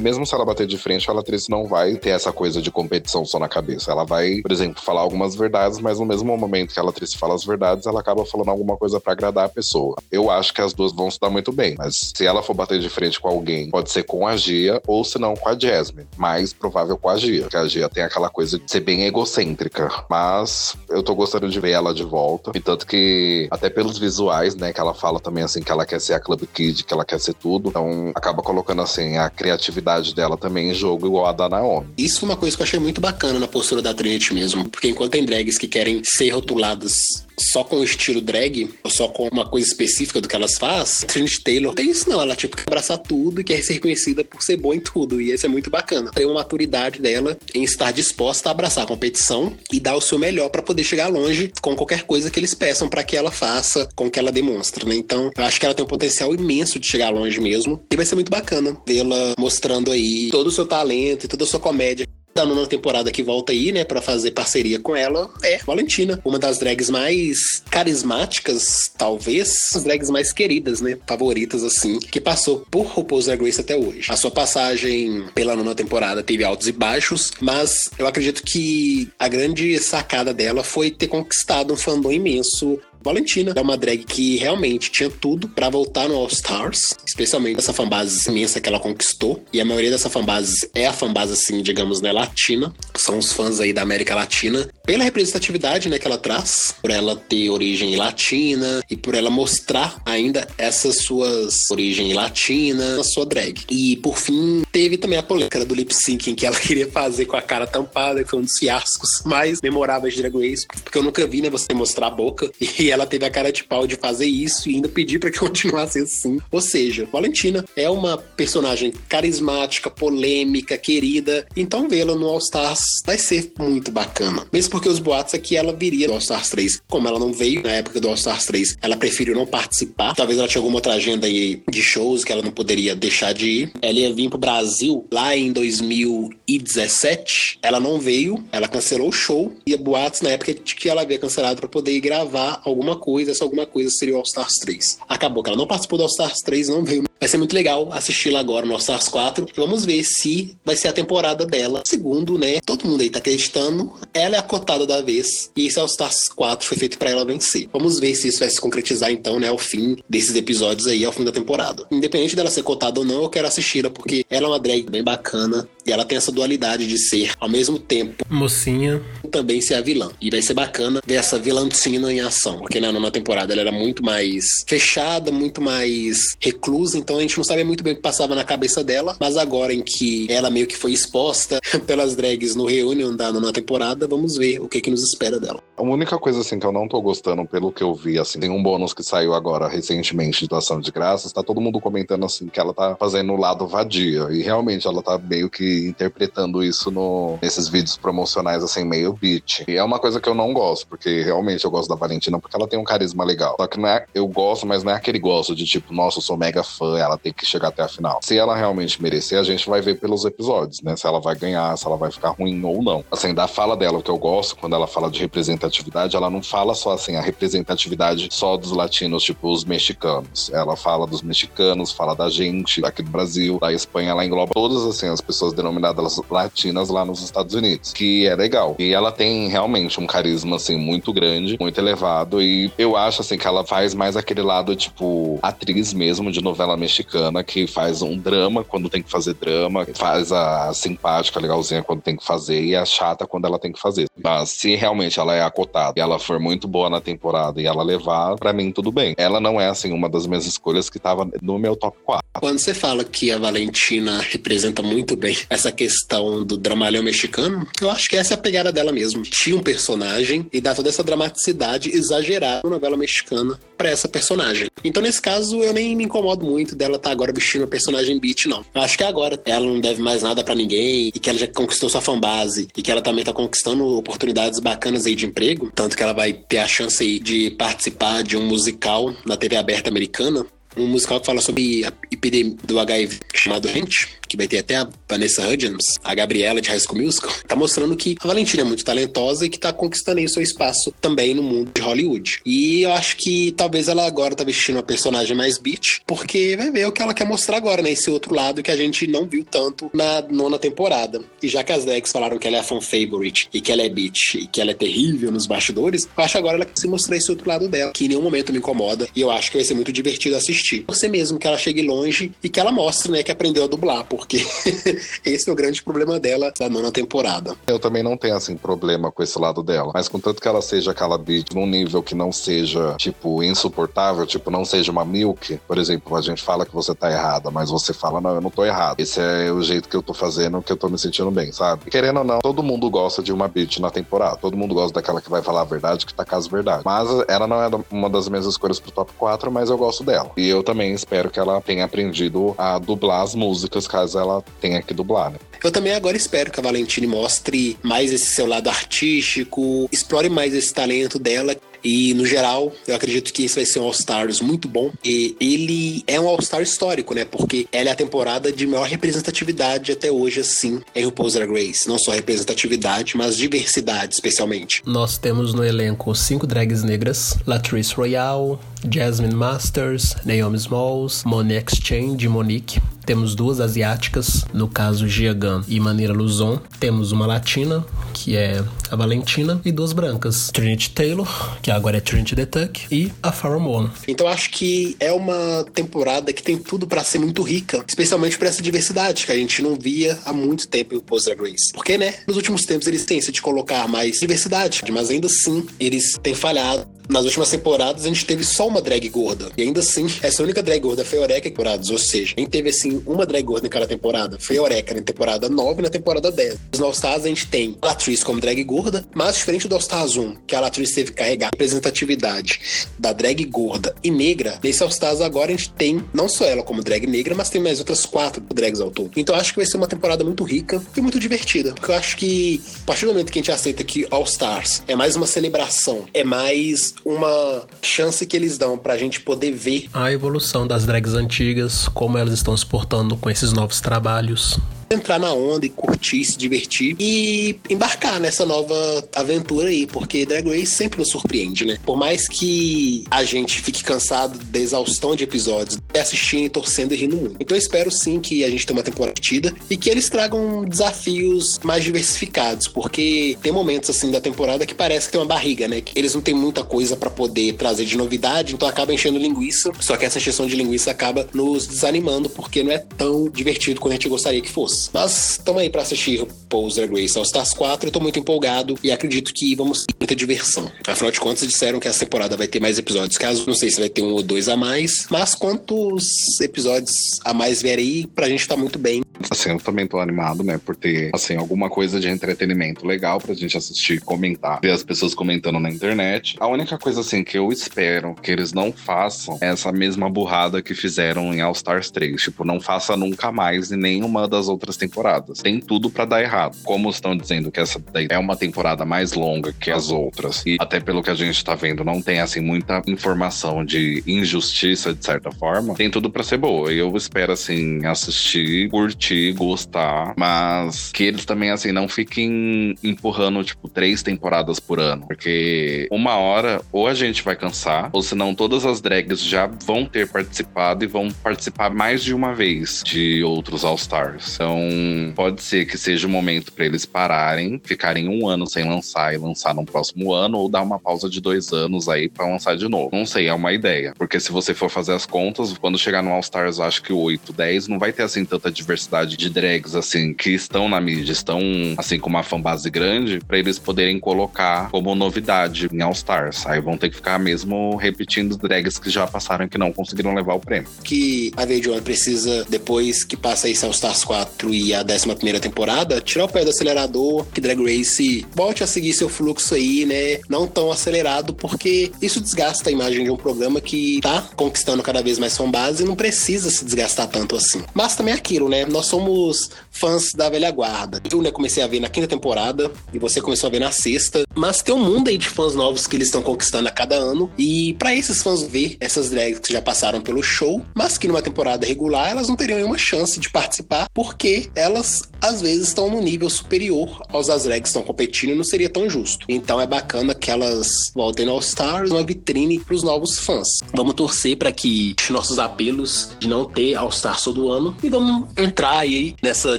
mesmo se ela bater de frente, a Latriz não vai ter essa coisa de competição só na cabeça. Ela vai, por exemplo, falar algumas verdades, mas no mesmo momento que a Latriz fala as verdades, ela acaba falando alguma coisa para agradar a pessoa. Eu acho que as duas vão se dar muito bem, mas se ela for bater de frente com alguém, pode ser com a Gia ou se não com a Jasmine. Mais provável com a Gia, porque a Gia tem aquela coisa de ser bem egocêntrica. Mas eu tô gostando de ver ela de volta. E tanto que, até pelos visuais, né, que ela fala também assim que ela quer ser a Club Kid, que ela quer ser tudo. Então acaba colocando assim a criatividade dela também em jogo, igual a da Naomi. Isso é uma coisa que eu achei muito bacana na postura da Trinity mesmo. Porque enquanto tem drags que querem ser rotuladas só com o estilo drag, ou só com uma coisa específica do que elas fazem, Trinity Taylor tem isso não, ela tipo quer abraçar tudo e quer ser reconhecida por ser boa em tudo, e isso é muito bacana. Tem uma maturidade dela em estar disposta a abraçar a competição e dar o seu melhor para poder chegar longe com qualquer coisa que eles peçam para que ela faça, com que ela demonstre, né? Então, eu acho que ela tem um potencial imenso de chegar longe mesmo, e vai ser muito bacana vê-la mostrando aí todo o seu talento e toda a sua comédia da nona temporada que volta aí, né, para fazer parceria com ela, é Valentina, uma das drags mais carismáticas, talvez, as drags mais queridas, né, favoritas assim, que passou por RuPaul's Drag Race até hoje. A sua passagem pela nona temporada teve altos e baixos, mas eu acredito que a grande sacada dela foi ter conquistado um fandom imenso Valentina é uma drag que realmente tinha tudo para voltar no All Stars, especialmente essa fanbase imensa que ela conquistou. E a maioria dessa fanbase é a fanbase, assim, digamos, né, latina. São os fãs aí da América Latina. Pela representatividade, né, que ela traz, por ela ter origem latina e por ela mostrar ainda essas suas origens latinas na sua drag. E por fim, teve também a polêmica do lip syncing que ela queria fazer com a cara tampada, que foi um dos fiascos mais memoráveis de Drag Race, porque eu nunca vi, né, você mostrar a boca. E ela teve a cara de pau de fazer isso e ainda pedir para que continuasse assim. Ou seja, Valentina é uma personagem carismática, polêmica, querida. Então vê-la no All Stars vai ser muito bacana. Mesmo porque os boatos é que ela viria no All Stars 3. Como ela não veio na época do All Stars 3, ela preferiu não participar. Talvez ela tinha alguma outra agenda aí de shows que ela não poderia deixar de ir. Ela ia vir pro Brasil lá em 2017. Ela não veio, ela cancelou o show. E boatos na época de que ela havia cancelado para poder gravar alguma alguma coisa, essa alguma coisa seria o All Stars 3. Acabou que ela não participou do All Stars 3, não veio. Vai ser muito legal assisti-la agora no All Stars 4. Vamos ver se vai ser a temporada dela. Segundo, né? Todo mundo aí tá acreditando. Ela é a cotada da vez. E esse All Stars 4 foi feito para ela vencer. Vamos ver se isso vai se concretizar então, né? Ao fim desses episódios aí, ao fim da temporada. Independente dela ser cotada ou não, eu quero assisti-la porque ela é uma drag bem bacana. E ela tem essa dualidade de ser, ao mesmo tempo, mocinha, também ser a vilã. E vai ser bacana ver essa vilãncina em ação. Porque na nona temporada ela era muito mais fechada, muito mais reclusa. Então a gente não sabia muito bem o que passava na cabeça dela. Mas agora em que ela meio que foi exposta pelas drags no Reunion da nona temporada, vamos ver o que, que nos espera dela. A única coisa assim que eu não tô gostando, pelo que eu vi, assim, tem um bônus que saiu agora recentemente de ação de graças. Tá todo mundo comentando assim que ela tá fazendo o lado vadia. E realmente ela tá meio que interpretando isso no, nesses vídeos promocionais, assim, meio beat. E é uma coisa que eu não gosto, porque realmente eu gosto da Valentina porque ela tem um carisma legal. Só que não é, eu gosto, mas não é aquele gosto de tipo, nossa, eu sou mega fã, ela tem que chegar até a final. Se ela realmente merecer, a gente vai ver pelos episódios, né? Se ela vai ganhar, se ela vai ficar ruim ou não. Assim, da fala dela, o que eu gosto, quando ela fala de representatividade, ela não fala só assim, a representatividade só dos latinos, tipo os mexicanos. Ela fala dos mexicanos, fala da gente, aqui do Brasil, da Espanha, ela engloba todas assim, as pessoas denominadas latinas lá nos Estados Unidos, que é legal. E ela tem realmente um carisma, assim, muito grande, muito elevado, e eu acho, assim, que ela faz mais aquele lado, tipo, atriz mesmo de novela mexicana, que faz um drama quando tem que fazer drama, faz a simpática, legalzinha quando tem que fazer, e a chata quando ela tem que fazer. Mas se realmente ela é acotada e ela for muito boa na temporada e ela levar, para mim tudo bem. Ela não é, assim, uma das minhas escolhas que tava no meu top 4. Quando você fala que a Valentina representa muito bem essa questão do dramalhão mexicano, eu acho que essa é a pegada dela mesmo. Tinha um personagem e dá toda essa dramaticidade exagerada na novela mexicana para essa personagem. Então, nesse caso, eu nem me incomodo muito dela estar tá agora vestindo a personagem beat, não. Eu acho que agora ela não deve mais nada para ninguém e que ela já conquistou sua fanbase e que ela também tá conquistando oportunidades bacanas aí de emprego, tanto que ela vai ter a chance aí de participar de um musical na TV aberta americana um musical que fala sobre a epidemia do HIV chamado Rent, que vai ter até a Vanessa Hudgens, a Gabriela de High School Musical, tá mostrando que a Valentina é muito talentosa e que tá conquistando aí seu espaço também no mundo de Hollywood. E eu acho que talvez ela agora tá vestindo uma personagem mais bitch, porque vai ver o que ela quer mostrar agora, né? Esse outro lado que a gente não viu tanto na nona temporada. E já que as Dex falaram que ela é a fan favorite e que ela é bitch e que ela é terrível nos bastidores, eu acho agora ela quer se mostrar esse outro lado dela, que em nenhum momento me incomoda e eu acho que vai ser muito divertido assistir. Você mesmo que ela chegue longe e que ela mostre, né, que aprendeu a dublar, porque esse é o grande problema dela da nona temporada. Eu também não tenho, assim, problema com esse lado dela, mas contanto que ela seja aquela bitch num nível que não seja, tipo, insuportável, tipo, não seja uma milk, por exemplo, a gente fala que você tá errada, mas você fala, não, eu não tô errado. Esse é o jeito que eu tô fazendo, que eu tô me sentindo bem, sabe? Querendo ou não, todo mundo gosta de uma bitch na temporada. Todo mundo gosta daquela que vai falar a verdade, que tá caso verdade. Mas ela não é uma das minhas escolhas pro top 4, mas eu gosto dela. E eu também espero que ela tenha aprendido a dublar as músicas, caso ela tenha que dublar, né? Eu também agora espero que a Valentine mostre mais esse seu lado artístico, explore mais esse talento dela. E, no geral, eu acredito que esse vai ser um All-Stars muito bom. E ele é um All-Star histórico, né? Porque ela é a temporada de maior representatividade até hoje, assim, em RuPaul's Drag Race. Não só representatividade, mas diversidade, especialmente. Nós temos no elenco cinco drags negras. Latrice Royale, Jasmine Masters, Naomi Smalls, Money Exchange Monique. Temos duas asiáticas, no caso Giagan e Maneira Luzon. Temos uma latina, que é a Valentina, e duas brancas, Trinity Taylor, que agora é Trinity the Tuck, e a Farrah Moon. Então acho que é uma temporada que tem tudo para ser muito rica, especialmente por essa diversidade que a gente não via há muito tempo em Post Drag Race. Porque, né, nos últimos tempos eles têm esse de colocar mais diversidade, mas ainda assim eles têm falhado nas últimas temporadas a gente teve só uma drag gorda. E ainda assim, essa única drag gorda foi Eureka temporadas. Ou seja, a gente teve assim uma drag gorda em cada temporada. Foi Eureka na temporada 9 e na temporada 10. No All Stars a gente tem a Latrice como drag gorda, mas diferente do All Stars 1, que a Latrice teve que carregar a representatividade da drag gorda e negra, nesse All Stars agora a gente tem não só ela como drag negra, mas tem mais outras quatro drags ao todo. Então acho que vai ser uma temporada muito rica e muito divertida. Porque eu acho que a partir do momento que a gente aceita que All Stars é mais uma celebração, é mais uma chance que eles dão pra gente poder ver a evolução das drags antigas, como elas estão se portando com esses novos trabalhos entrar na onda e curtir, se divertir e embarcar nessa nova aventura aí, porque Drag Race sempre nos surpreende, né? Por mais que a gente fique cansado da exaustão de episódios, assistindo, torcendo e rindo muito. Então eu espero sim que a gente tenha uma temporada partida e que eles tragam desafios mais diversificados, porque tem momentos assim da temporada que parece que tem uma barriga, né? Que eles não têm muita coisa para poder trazer de novidade, então acaba enchendo linguiça. Só que essa exceção de linguiça acaba nos desanimando porque não é tão divertido quanto a gente gostaria que fosse. Mas estamos aí para assistir Paul's Drag Race All Stars 4. Eu tô muito empolgado e acredito que vamos ter muita diversão. Afinal de contas, disseram que essa temporada vai ter mais episódios. Caso não sei se vai ter um ou dois a mais, mas quantos episódios a mais vier aí, pra gente tá muito bem. Assim, eu também tô animado, né, por ter, assim, alguma coisa de entretenimento legal pra gente assistir, comentar, ver as pessoas comentando na internet. A única coisa, assim, que eu espero que eles não façam é essa mesma burrada que fizeram em All Stars 3. Tipo, não faça nunca mais em nenhuma das outras temporadas. Tem tudo para dar errado. Como estão dizendo que essa é uma temporada mais longa que as outras, e até pelo que a gente tá vendo, não tem, assim, muita informação de injustiça, de certa forma, tem tudo para ser boa. E eu espero, assim, assistir, curtir, gostar, mas que eles também, assim, não fiquem empurrando, tipo, três temporadas por ano. Porque uma hora, ou a gente vai cansar, ou senão todas as drags já vão ter participado e vão participar mais de uma vez de outros All-Stars. Então, pode ser que seja o momento para eles pararem, ficarem um ano sem lançar e lançar no próximo ano, ou dar uma pausa de dois anos aí para lançar de novo. Não sei, é uma ideia. Porque se você for fazer as contas, quando chegar no All Stars, acho que 8, 10, não vai ter assim tanta diversidade de drags assim que estão na mídia, estão assim com uma fanbase grande, para eles poderem colocar como novidade em All Stars. Aí vão ter que ficar mesmo repetindo drags que já passaram e que não conseguiram levar o prêmio. Que a Vade precisa, depois que passa esse All Stars 4 e a 11 primeira temporada, tirar o pé do acelerador, que Drag Race volte a seguir seu fluxo aí, né? Não tão acelerado, porque isso desgasta a imagem de um programa que tá conquistando cada vez mais fanbase e não precisa se desgastar tanto assim. Mas também é aquilo, né? Nós somos somos fãs da velha guarda. Eu né, comecei a ver na quinta temporada e você começou a ver na sexta. Mas tem um mundo aí de fãs novos que eles estão conquistando a cada ano. E para esses fãs ver essas drags que já passaram pelo show, mas que numa temporada regular elas não teriam nenhuma chance de participar, porque elas às vezes estão no nível superior aos das drags que estão competindo e não seria tão justo. Então é bacana que elas voltem ao Stars, uma vitrine para os novos fãs. Vamos torcer para que nossos apelos de não ter All Stars todo ano e vamos entrar aí nessa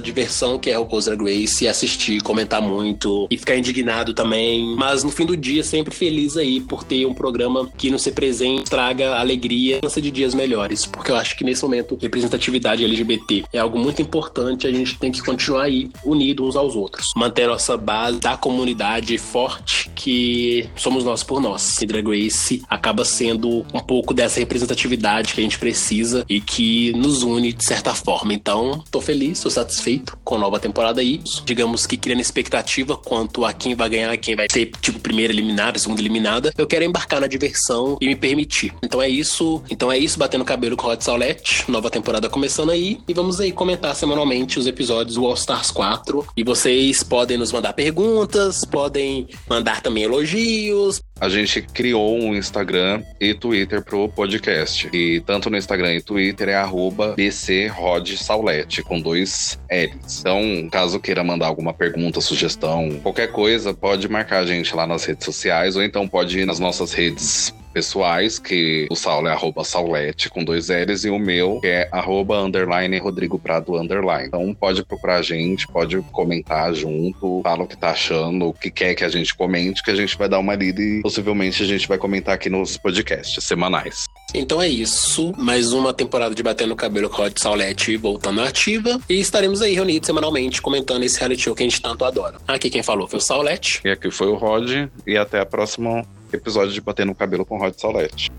diversão que é o Poser Grace assistir, comentar muito e ficar indignado também. Mas no fim do dia, sempre feliz aí por ter um programa que no ser presente traga alegria e de dias melhores. Porque eu acho que nesse momento, representatividade LGBT é algo muito importante. A gente tem que continuar aí unidos uns aos outros. Manter nossa base da comunidade forte, que somos nós por nós. E Drag Race acaba sendo um pouco dessa representatividade que a gente precisa e que nos une de certa forma. Então, tô feliz, tô satisfeito com a nova temporada aí. Digamos que criando expectativa quanto a quem vai ganhar, quem vai ser, tipo, primeira eliminada, segunda eliminada. Eu quero embarcar na diversão e me permitir. Então é isso. Então é isso, batendo cabelo com Rod Saulette. Nova temporada começando aí. E vamos aí comentar semanalmente os episódios do All Stars 4. E vocês podem nos mandar perguntas, podem mandar também elogios, a gente criou um Instagram e Twitter pro podcast. E tanto no Instagram e Twitter é arroba com dois L's. Então, caso queira mandar alguma pergunta, sugestão, qualquer coisa, pode marcar a gente lá nas redes sociais ou então pode ir nas nossas redes pessoais, que o Saulo é arroba Saulete com dois L's e o meu é arroba underline Rodrigo Prado underline. Então pode procurar a gente, pode comentar junto, fala o que tá achando, o que quer que a gente comente, que a gente vai dar uma lida e possivelmente a gente vai comentar aqui nos podcasts semanais. Então é isso. Mais uma temporada de Batendo o Cabelo com a Rod Saulete voltando ativa. E estaremos aí reunidos semanalmente comentando esse reality show que a gente tanto adora. Aqui quem falou foi o Saulete. E aqui foi o Rod. E até a próxima episódio de Batendo o Cabelo com Rod Saulete.